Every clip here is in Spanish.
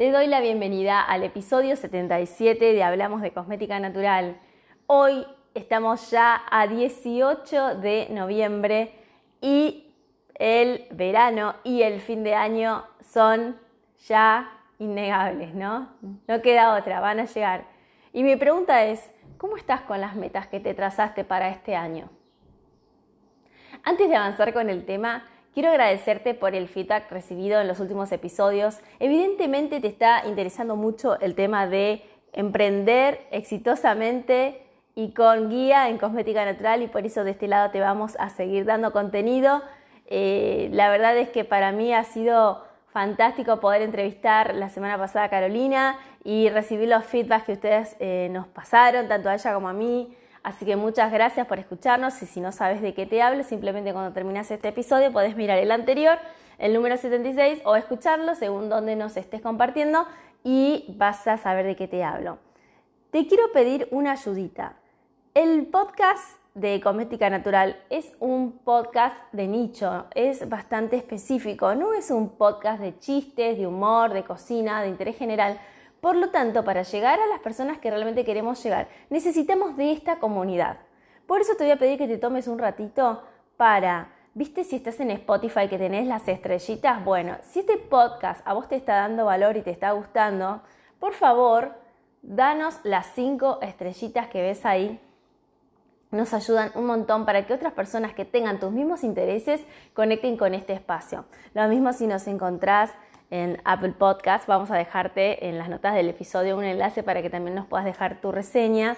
Te doy la bienvenida al episodio 77 de Hablamos de Cosmética Natural. Hoy estamos ya a 18 de noviembre y el verano y el fin de año son ya innegables, ¿no? No queda otra, van a llegar. Y mi pregunta es, ¿cómo estás con las metas que te trazaste para este año? Antes de avanzar con el tema, Quiero agradecerte por el feedback recibido en los últimos episodios. Evidentemente te está interesando mucho el tema de emprender exitosamente y con guía en cosmética natural y por eso de este lado te vamos a seguir dando contenido. Eh, la verdad es que para mí ha sido fantástico poder entrevistar la semana pasada a Carolina y recibir los feedbacks que ustedes eh, nos pasaron, tanto a ella como a mí. Así que muchas gracias por escucharnos y si no sabes de qué te hablo, simplemente cuando terminas este episodio podés mirar el anterior, el número 76, o escucharlo según donde nos estés compartiendo y vas a saber de qué te hablo. Te quiero pedir una ayudita. El podcast de Cosmética Natural es un podcast de nicho, es bastante específico, no es un podcast de chistes, de humor, de cocina, de interés general por lo tanto, para llegar a las personas que realmente queremos llegar, necesitamos de esta comunidad. Por eso te voy a pedir que te tomes un ratito para, viste si estás en Spotify que tenés las estrellitas, bueno, si este podcast a vos te está dando valor y te está gustando, por favor, danos las cinco estrellitas que ves ahí. Nos ayudan un montón para que otras personas que tengan tus mismos intereses conecten con este espacio. Lo mismo si nos encontrás en Apple Podcast. Vamos a dejarte en las notas del episodio un enlace para que también nos puedas dejar tu reseña.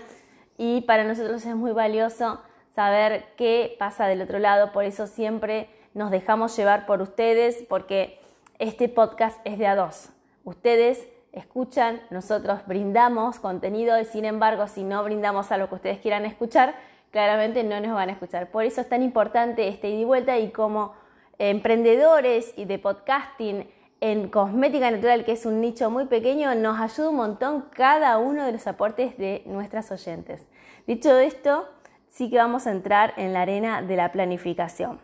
Y para nosotros es muy valioso saber qué pasa del otro lado, por eso siempre nos dejamos llevar por ustedes, porque este podcast es de a dos. Ustedes escuchan, nosotros brindamos contenido y sin embargo, si no brindamos algo que ustedes quieran escuchar, claramente no nos van a escuchar. Por eso es tan importante este ida y vuelta y como emprendedores y de podcasting, en cosmética natural, que es un nicho muy pequeño, nos ayuda un montón cada uno de los aportes de nuestras oyentes. Dicho esto, sí que vamos a entrar en la arena de la planificación.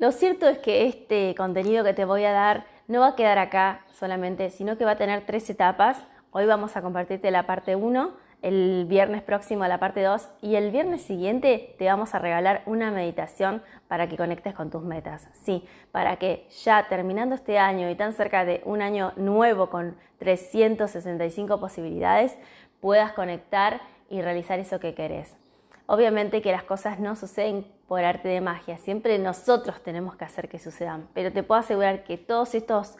Lo cierto es que este contenido que te voy a dar no va a quedar acá solamente, sino que va a tener tres etapas. Hoy vamos a compartirte la parte 1 el viernes próximo a la parte 2 y el viernes siguiente te vamos a regalar una meditación para que conectes con tus metas. Sí, para que ya terminando este año y tan cerca de un año nuevo con 365 posibilidades, puedas conectar y realizar eso que querés. Obviamente que las cosas no suceden por arte de magia, siempre nosotros tenemos que hacer que sucedan, pero te puedo asegurar que todos estos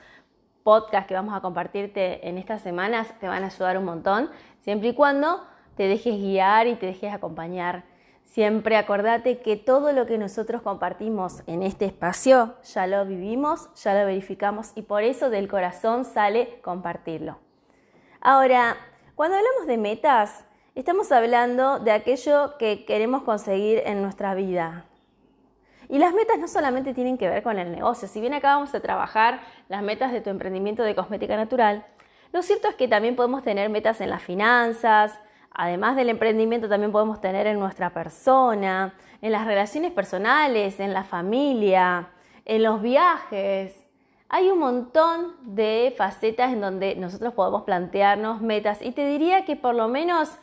podcasts que vamos a compartirte en estas semanas te van a ayudar un montón siempre y cuando te dejes guiar y te dejes acompañar. Siempre acordate que todo lo que nosotros compartimos en este espacio ya lo vivimos, ya lo verificamos y por eso del corazón sale compartirlo. Ahora, cuando hablamos de metas, estamos hablando de aquello que queremos conseguir en nuestra vida. Y las metas no solamente tienen que ver con el negocio, si bien acá vamos a trabajar las metas de tu emprendimiento de cosmética natural, lo cierto es que también podemos tener metas en las finanzas, además del emprendimiento también podemos tener en nuestra persona, en las relaciones personales, en la familia, en los viajes. Hay un montón de facetas en donde nosotros podemos plantearnos metas. Y te diría que por lo menos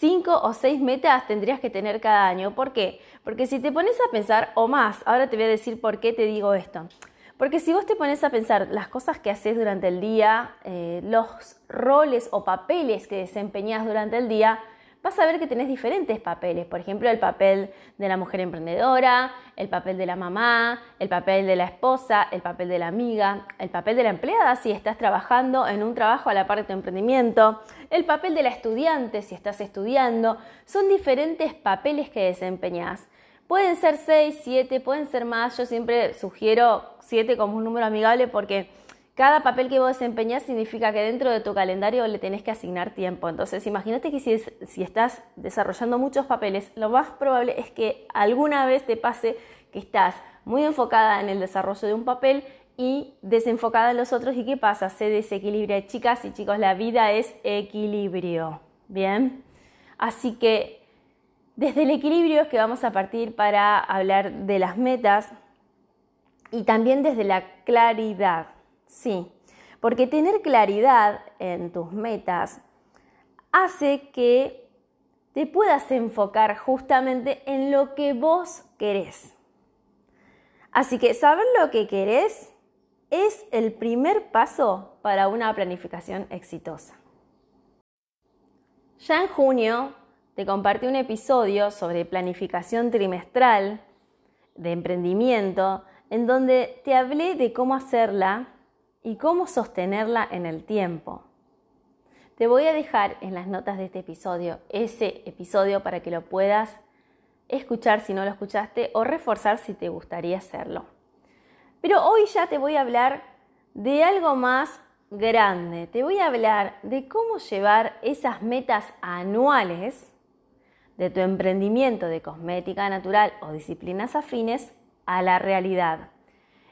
cinco o seis metas tendrías que tener cada año. ¿Por qué? Porque si te pones a pensar o más, ahora te voy a decir por qué te digo esto. Porque si vos te pones a pensar las cosas que haces durante el día, eh, los roles o papeles que desempeñas durante el día, vas a ver que tenés diferentes papeles. Por ejemplo, el papel de la mujer emprendedora, el papel de la mamá, el papel de la esposa, el papel de la amiga, el papel de la empleada si estás trabajando en un trabajo a la par de tu emprendimiento, el papel de la estudiante si estás estudiando. Son diferentes papeles que desempeñas. Pueden ser 6, 7, pueden ser más. Yo siempre sugiero 7 como un número amigable porque cada papel que vos desempeñás significa que dentro de tu calendario le tenés que asignar tiempo. Entonces, imagínate que si, si estás desarrollando muchos papeles, lo más probable es que alguna vez te pase que estás muy enfocada en el desarrollo de un papel y desenfocada en los otros. ¿Y qué pasa? Se desequilibra. Chicas y chicos, la vida es equilibrio. Bien. Así que desde el equilibrio es que vamos a partir para hablar de las metas y también desde la claridad. Sí, porque tener claridad en tus metas hace que te puedas enfocar justamente en lo que vos querés. Así que saber lo que querés es el primer paso para una planificación exitosa. Ya en junio te compartí un episodio sobre planificación trimestral de emprendimiento, en donde te hablé de cómo hacerla y cómo sostenerla en el tiempo. Te voy a dejar en las notas de este episodio ese episodio para que lo puedas escuchar si no lo escuchaste o reforzar si te gustaría hacerlo. Pero hoy ya te voy a hablar de algo más grande. Te voy a hablar de cómo llevar esas metas anuales de tu emprendimiento de cosmética natural o disciplinas afines a la realidad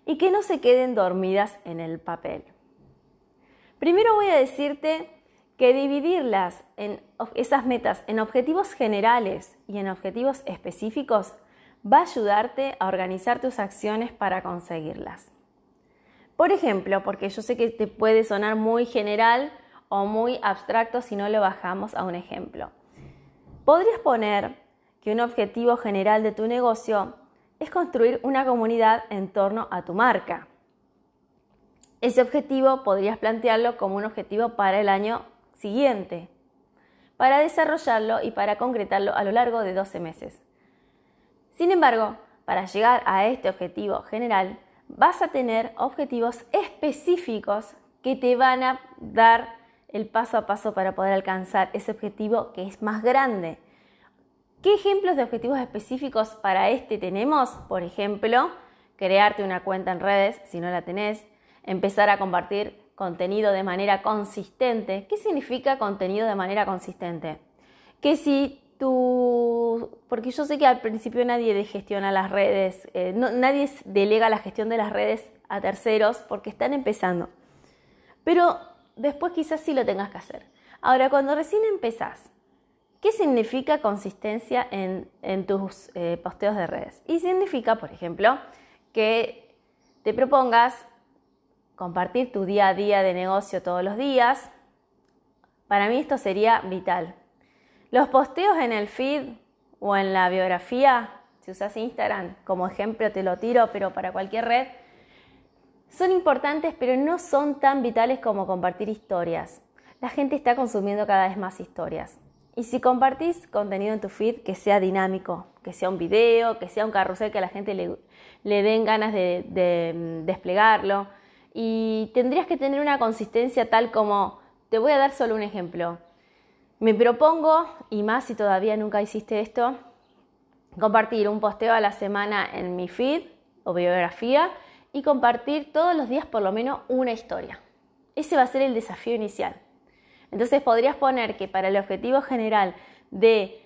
y que no se queden dormidas en el papel. Primero voy a decirte que dividirlas en esas metas en objetivos generales y en objetivos específicos va a ayudarte a organizar tus acciones para conseguirlas. Por ejemplo, porque yo sé que te puede sonar muy general o muy abstracto si no lo bajamos a un ejemplo. Podrías poner que un objetivo general de tu negocio es construir una comunidad en torno a tu marca. Ese objetivo podrías plantearlo como un objetivo para el año siguiente, para desarrollarlo y para concretarlo a lo largo de 12 meses. Sin embargo, para llegar a este objetivo general, vas a tener objetivos específicos que te van a dar el paso a paso para poder alcanzar ese objetivo que es más grande. ¿Qué ejemplos de objetivos específicos para este tenemos? Por ejemplo, crearte una cuenta en redes si no la tenés, empezar a compartir contenido de manera consistente. ¿Qué significa contenido de manera consistente? Que si tú, porque yo sé que al principio nadie gestiona las redes, eh, nadie delega la gestión de las redes a terceros porque están empezando. Pero después quizás sí lo tengas que hacer. Ahora, cuando recién empezás, ¿qué significa consistencia en, tus eh, posteos de redes? Y significa, por ejemplo, que te propongas compartir tu día a día de negocio todos los días. Para mí esto sería vital. Los posteos en el feed o en la biografía, si usas Instagram como ejemplo te lo tiro, pero para cualquier red, son importantes, pero no son tan vitales como compartir historias. La gente está consumiendo cada vez más historias. Y si compartís contenido en tu feed, que sea dinámico, que sea un video, que sea un carrusel que a la gente le, den ganas de, de mm, desplegarlo. Y tendrías que tener una consistencia tal como, te voy a dar solo un ejemplo. Me propongo, y más si todavía nunca hiciste esto, compartir un posteo a la semana en mi feed o biografía y compartir todos los días por lo menos una historia. Ese va a ser el desafío inicial. Entonces podrías poner que para el objetivo general de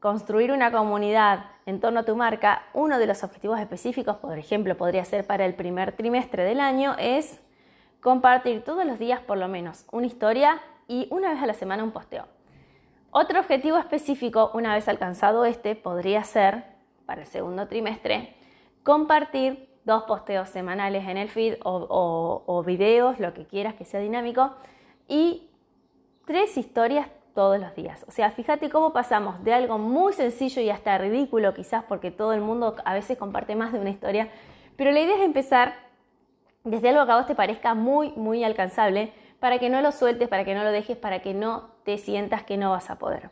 construir una comunidad en torno a tu marca, uno de los objetivos específicos, por ejemplo, podría ser para el primer trimestre del año, es compartir todos los días por lo menos una historia y una vez a la semana un posteo. Otro objetivo específico, una vez alcanzado este, podría ser, para el segundo trimestre, compartir dos posteos semanales en el feed o, videos, lo que quieras que sea dinámico, y tres historias todos los días. O sea, fíjate cómo pasamos de algo muy sencillo y hasta ridículo quizás porque todo el mundo a veces comparte más de una historia, pero la idea es empezar desde algo que a vos te parezca muy, muy alcanzable para que no lo sueltes, para que no lo dejes, para que no te sientas que no vas a poder.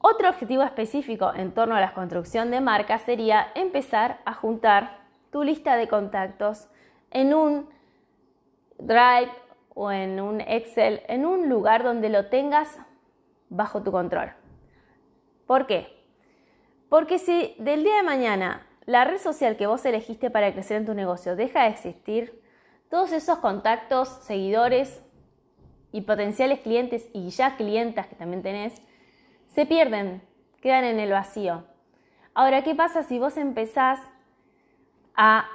Otro objetivo específico en torno a la construcción de marca sería empezar a juntar tu lista de contactos en un Drive o en un Excel, en un lugar donde lo tengas bajo tu control. ¿Por qué? Porque si del día de mañana la red social que vos elegiste para crecer en tu negocio deja de existir, todos esos contactos, seguidores y potenciales clientes y ya clientas que también tenés, se pierden, quedan en el vacío. Ahora, ¿qué pasa si vos empezás a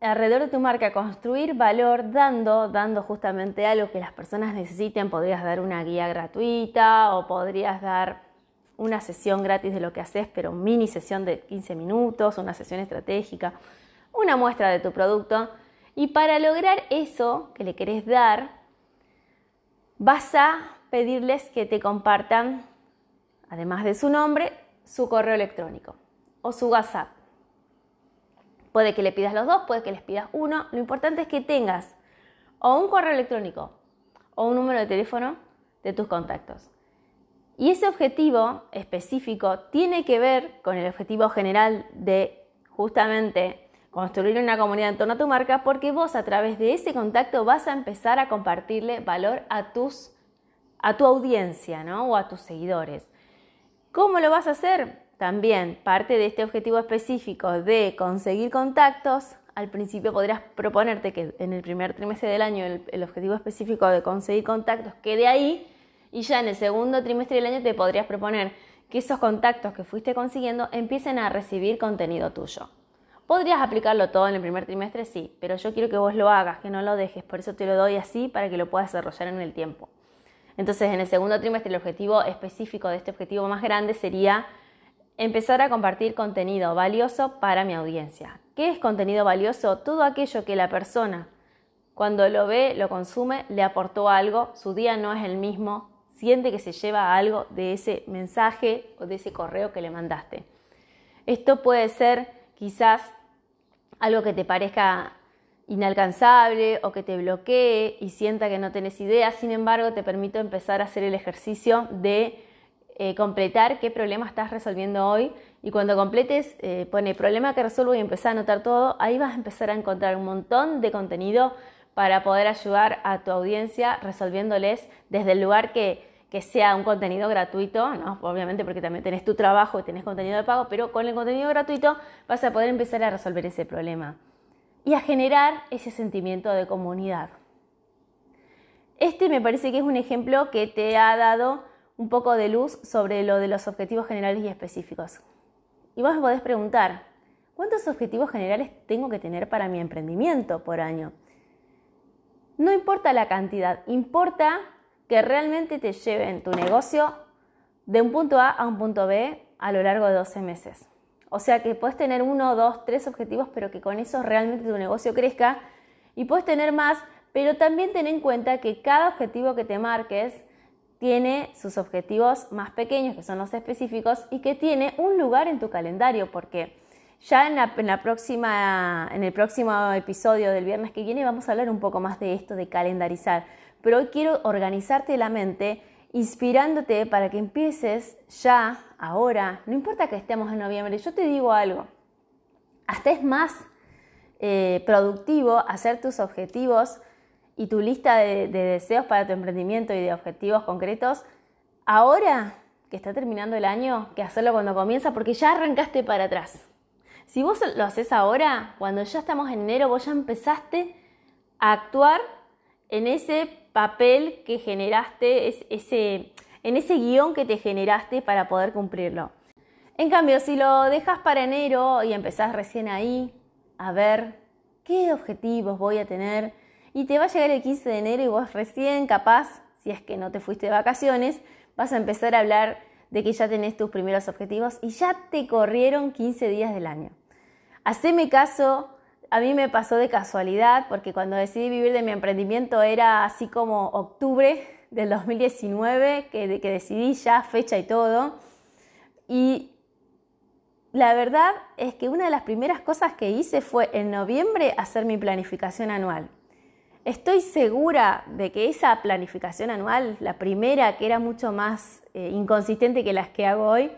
alrededor de tu marca construir valor dando, dando justamente algo que las personas necesiten? Podrías dar una guía gratuita o podrías dar una sesión gratis de lo que haces, pero mini sesión de 15 minutos, una sesión estratégica, una muestra de tu producto. Y para lograr eso que le querés dar, vas a pedirles que te compartan, además de su nombre, su correo electrónico o su WhatsApp. Puede que le pidas los dos, puede que les pidas uno. Lo importante es que tengas o un correo electrónico o un número de teléfono de tus contactos. Y ese objetivo específico tiene que ver con el objetivo general de justamente construir una comunidad en torno a tu marca porque vos a través de ese contacto vas a empezar a compartirle valor a, tus, a tu audiencia ¿no? o a tus seguidores. ¿Cómo lo vas a hacer? También parte de este objetivo específico de conseguir contactos, al principio podrías proponerte que en el primer trimestre del año el, objetivo específico de conseguir contactos quede ahí y ya en el segundo trimestre del año te podrías proponer que esos contactos que fuiste consiguiendo empiecen a recibir contenido tuyo. Podrías aplicarlo todo en el primer trimestre, sí, pero yo quiero que vos lo hagas, que no lo dejes, por eso te lo doy así para que lo puedas desarrollar en el tiempo. Entonces, en el segundo trimestre, el objetivo específico de este objetivo más grande sería empezar a compartir contenido valioso para mi audiencia. ¿Qué es contenido valioso? Todo aquello que la persona, cuando lo ve, lo consume, le aportó algo, su día no es el mismo, siente que se lleva algo de ese mensaje o de ese correo que le mandaste. Esto puede ser quizás algo que te parezca inalcanzable o que te bloquee y sienta que no tenés idea, sin embargo te permito empezar a hacer el ejercicio de eh, completar qué problema estás resolviendo hoy y cuando completes eh, pone problema que resuelvo y empezar a anotar todo, ahí vas a empezar a encontrar un montón de contenido para poder ayudar a tu audiencia resolviéndoles desde el lugar que, sea un contenido gratuito, ¿no? obviamente porque también tenés tu trabajo y tenés contenido de pago, pero con el contenido gratuito vas a poder empezar a resolver ese problema y a generar ese sentimiento de comunidad. Este me parece que es un ejemplo que te ha dado un poco de luz sobre lo de los objetivos generales y específicos. Y vos me podés preguntar, ¿cuántos objetivos generales tengo que tener para mi emprendimiento por año? No importa la cantidad, importa que realmente te lleven tu negocio de un punto A a un punto B a lo largo de 12 meses. O sea que puedes tener uno, dos, tres objetivos, pero que con eso realmente tu negocio crezca. Y puedes tener más, pero también ten en cuenta que cada objetivo que te marques tiene sus objetivos más pequeños, que son los específicos, y que tiene un lugar en tu calendario, porque ya en, la, próxima, en el próximo episodio del viernes que viene vamos a hablar un poco más de esto de calendarizar. Pero hoy quiero organizarte la mente inspirándote para que empieces ya, ahora, no importa que estemos en noviembre, yo te digo algo, hasta es más eh, productivo hacer tus objetivos y tu lista de, de deseos para tu emprendimiento y de objetivos concretos ahora que está terminando el año que hacerlo cuando comienza porque ya arrancaste para atrás. Si vos lo haces ahora, cuando ya estamos en enero, vos ya empezaste a actuar en ese papel que generaste, ese, en ese guion que te generaste para poder cumplirlo. En cambio, si lo dejas para enero y empezás recién ahí a ver qué objetivos voy a tener, y te va a llegar el 15 de enero y vos recién capaz, si es que no te fuiste de vacaciones, vas a empezar a hablar de que ya tenés tus primeros objetivos y ya te corrieron 15 días del año. Haceme caso, a mí me pasó de casualidad porque cuando decidí vivir de mi emprendimiento era así como octubre del 2019 que, que decidí ya fecha y todo. Y la verdad es que una de las primeras cosas que hice fue en noviembre hacer mi planificación anual. Estoy segura de que esa planificación anual, la primera, que era mucho más eh, inconsistente que las que hago hoy,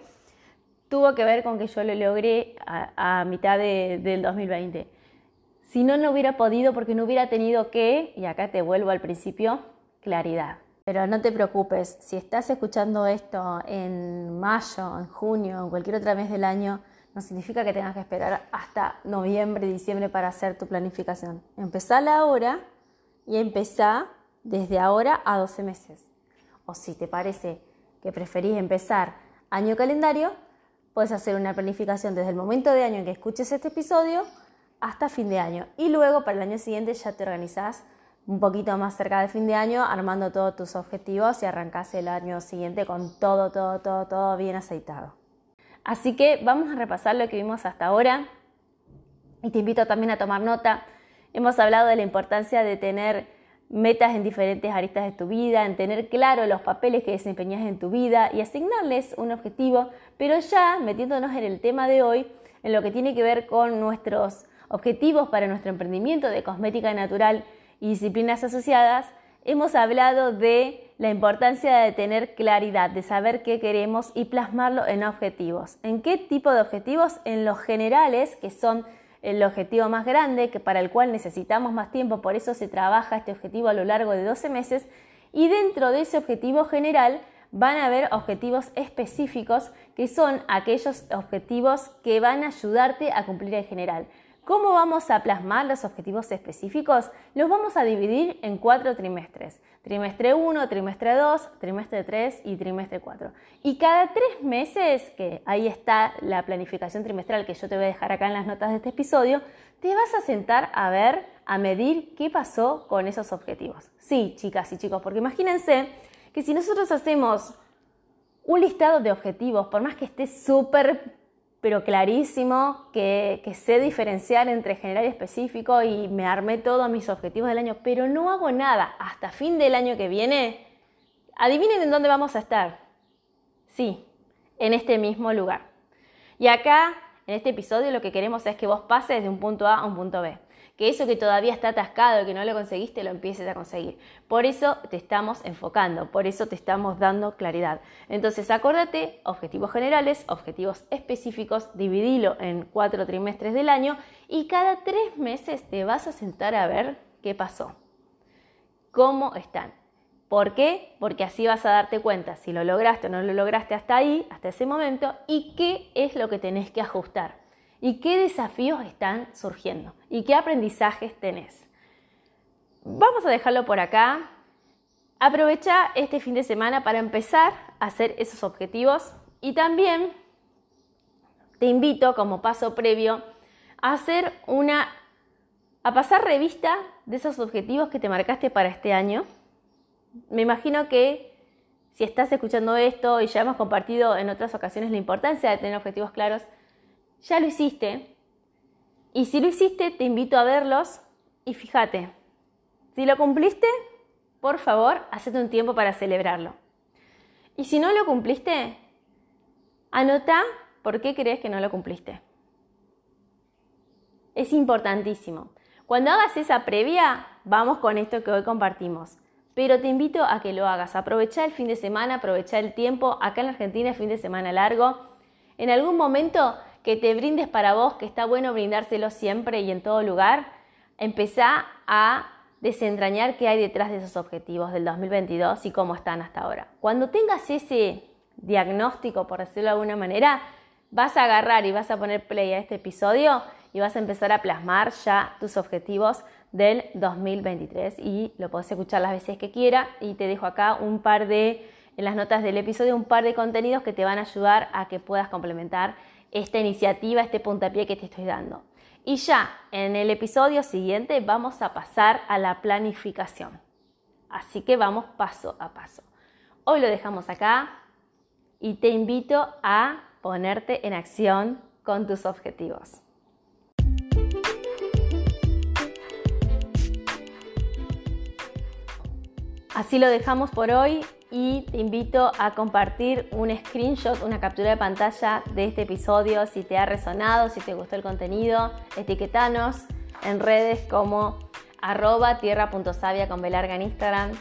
tuvo que ver con que yo lo logré a, mitad del 2020. Si no, no hubiera podido porque no hubiera tenido que, y acá te vuelvo al principio, claridad. Pero no te preocupes, si estás escuchando esto en mayo, en junio, en cualquier otro mes del año, no significa que tengas que esperar hasta noviembre, diciembre para hacer tu planificación. Empezala ahora y empezá desde ahora a 12 meses. O si te parece que preferís empezar año calendario, puedes hacer una planificación desde el momento de año en que escuches este episodio hasta fin de año. Y luego para el año siguiente ya te organizás un poquito más cerca de fin de año, armando todos tus objetivos y arrancás el año siguiente con todo, todo, todo, todo bien aceitado. Así que vamos a repasar lo que vimos hasta ahora y te invito también a tomar nota. Hemos hablado de la importancia de tener metas en diferentes aristas de tu vida, en tener claro los papeles que desempeñas en tu vida y asignarles un objetivo, pero ya metiéndonos en el tema de hoy, en lo que tiene que ver con nuestros objetivos para nuestro emprendimiento de cosmética natural y disciplinas asociadas, hemos hablado de la importancia de tener claridad, de saber qué queremos y plasmarlo en objetivos. ¿En qué tipo de objetivos? En los generales, que son el objetivo más grande, que para el cual necesitamos más tiempo, por eso se trabaja este objetivo a lo largo de 12 meses, y dentro de ese objetivo general van a haber objetivos específicos, que son aquellos objetivos que van a ayudarte a cumplir el general. ¿Cómo vamos a plasmar los objetivos específicos? Los vamos a dividir en cuatro trimestres. Trimestre 1, trimestre 2, trimestre 3 y trimestre 4. Y cada tres meses, que ahí está la planificación trimestral que yo te voy a dejar acá en las notas de este episodio, te vas a sentar a ver, a medir qué pasó con esos objetivos. Sí, chicas y chicos, porque imagínense que si nosotros hacemos un listado de objetivos, por más que esté súper pero clarísimo, que, sé diferenciar entre general y específico y me armé todos mis objetivos del año, pero no hago nada hasta fin del año que viene, adivinen en dónde vamos a estar. Sí, en este mismo lugar. Y acá, en este episodio, lo que queremos es que vos pases de un punto A a un punto B que eso que todavía está atascado, que no lo conseguiste, lo empieces a conseguir. Por eso te estamos enfocando, por eso te estamos dando claridad. Entonces, acuérdate, objetivos generales, objetivos específicos, dividilo en cuatro trimestres del año y cada tres meses te vas a sentar a ver qué pasó, cómo están. ¿Por qué? Porque así vas a darte cuenta si lo lograste o no lo lograste hasta ahí, hasta ese momento, y qué es lo que tenés que ajustar y qué desafíos están surgiendo y qué aprendizajes tenés. Vamos a dejarlo por acá. Aprovecha este fin de semana para empezar a hacer esos objetivos y también te invito como paso previo a hacer una a pasar revista de esos objetivos que te marcaste para este año. Me imagino que si estás escuchando esto y ya hemos compartido en otras ocasiones la importancia de tener objetivos claros, ya lo hiciste. Y si lo hiciste, te invito a verlos y fíjate, si lo cumpliste, por favor, hacete un tiempo para celebrarlo. Y si no lo cumpliste, anota por qué crees que no lo cumpliste. Es importantísimo. Cuando hagas esa previa, vamos con esto que hoy compartimos. Pero te invito a que lo hagas. Aprovecha el fin de semana, aprovecha el tiempo. Acá en Argentina es fin de semana largo. En algún momento que te brindes para vos, que está bueno brindárselo siempre y en todo lugar, empezá a desentrañar qué hay detrás de esos objetivos del 2022 y cómo están hasta ahora. Cuando tengas ese diagnóstico, por decirlo de alguna manera, vas a agarrar y vas a poner play a este episodio y vas a empezar a plasmar ya tus objetivos del 2023 y lo podés escuchar las veces que quiera y te dejo acá un par de en las notas del episodio un par de contenidos que te van a ayudar a que puedas complementar esta iniciativa, este puntapié que te estoy dando. Y ya en el episodio siguiente vamos a pasar a la planificación. Así que vamos paso a paso. Hoy lo dejamos acá y te invito a ponerte en acción con tus objetivos. Así lo dejamos por hoy y te invito a compartir un screenshot, una captura de pantalla de este episodio si te ha resonado, si te gustó el contenido, etiquetanos en redes como arroba tierra.savia con velarga en Instagram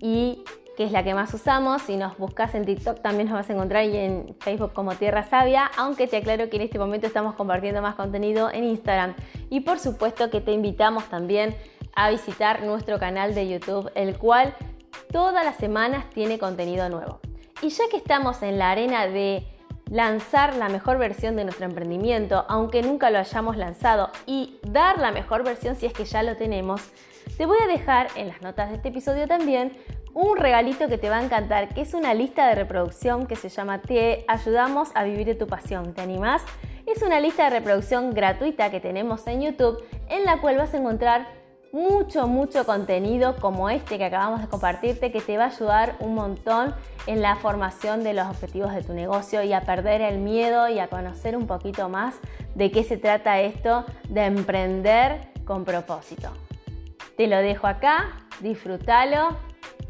y que es la que más usamos. Si nos buscas en TikTok también nos vas a encontrar y en Facebook como Tierra Sabia, aunque te aclaro que en este momento estamos compartiendo más contenido en Instagram. Y por supuesto que te invitamos también a visitar nuestro canal de YouTube, el cual Todas las semanas tiene contenido nuevo. Y ya que estamos en la arena de lanzar la mejor versión de nuestro emprendimiento, aunque nunca lo hayamos lanzado, y dar la mejor versión si es que ya lo tenemos, te voy a dejar en las notas de este episodio también un regalito que te va a encantar, que es una lista de reproducción que se llama Te ayudamos a vivir de tu pasión. ¿Te animás? Es una lista de reproducción gratuita que tenemos en YouTube en la cual vas a encontrar mucho, mucho contenido como este que acabamos de compartirte que te va a ayudar un montón en la formación de los objetivos de tu negocio y a perder el miedo y a conocer un poquito más de qué se trata esto de emprender con propósito. Te lo dejo acá, disfrútalo.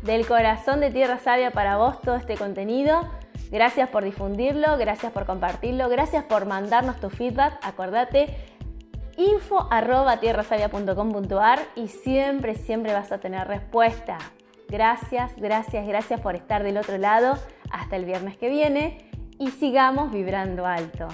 Del corazón de Tierra Sabia para vos todo este contenido. Gracias por difundirlo, gracias por compartirlo, gracias por mandarnos tu feedback. Acordate, info arroba y siempre, siempre vas a tener respuesta. Gracias, gracias, gracias por estar del otro lado. Hasta el viernes que viene y sigamos vibrando alto.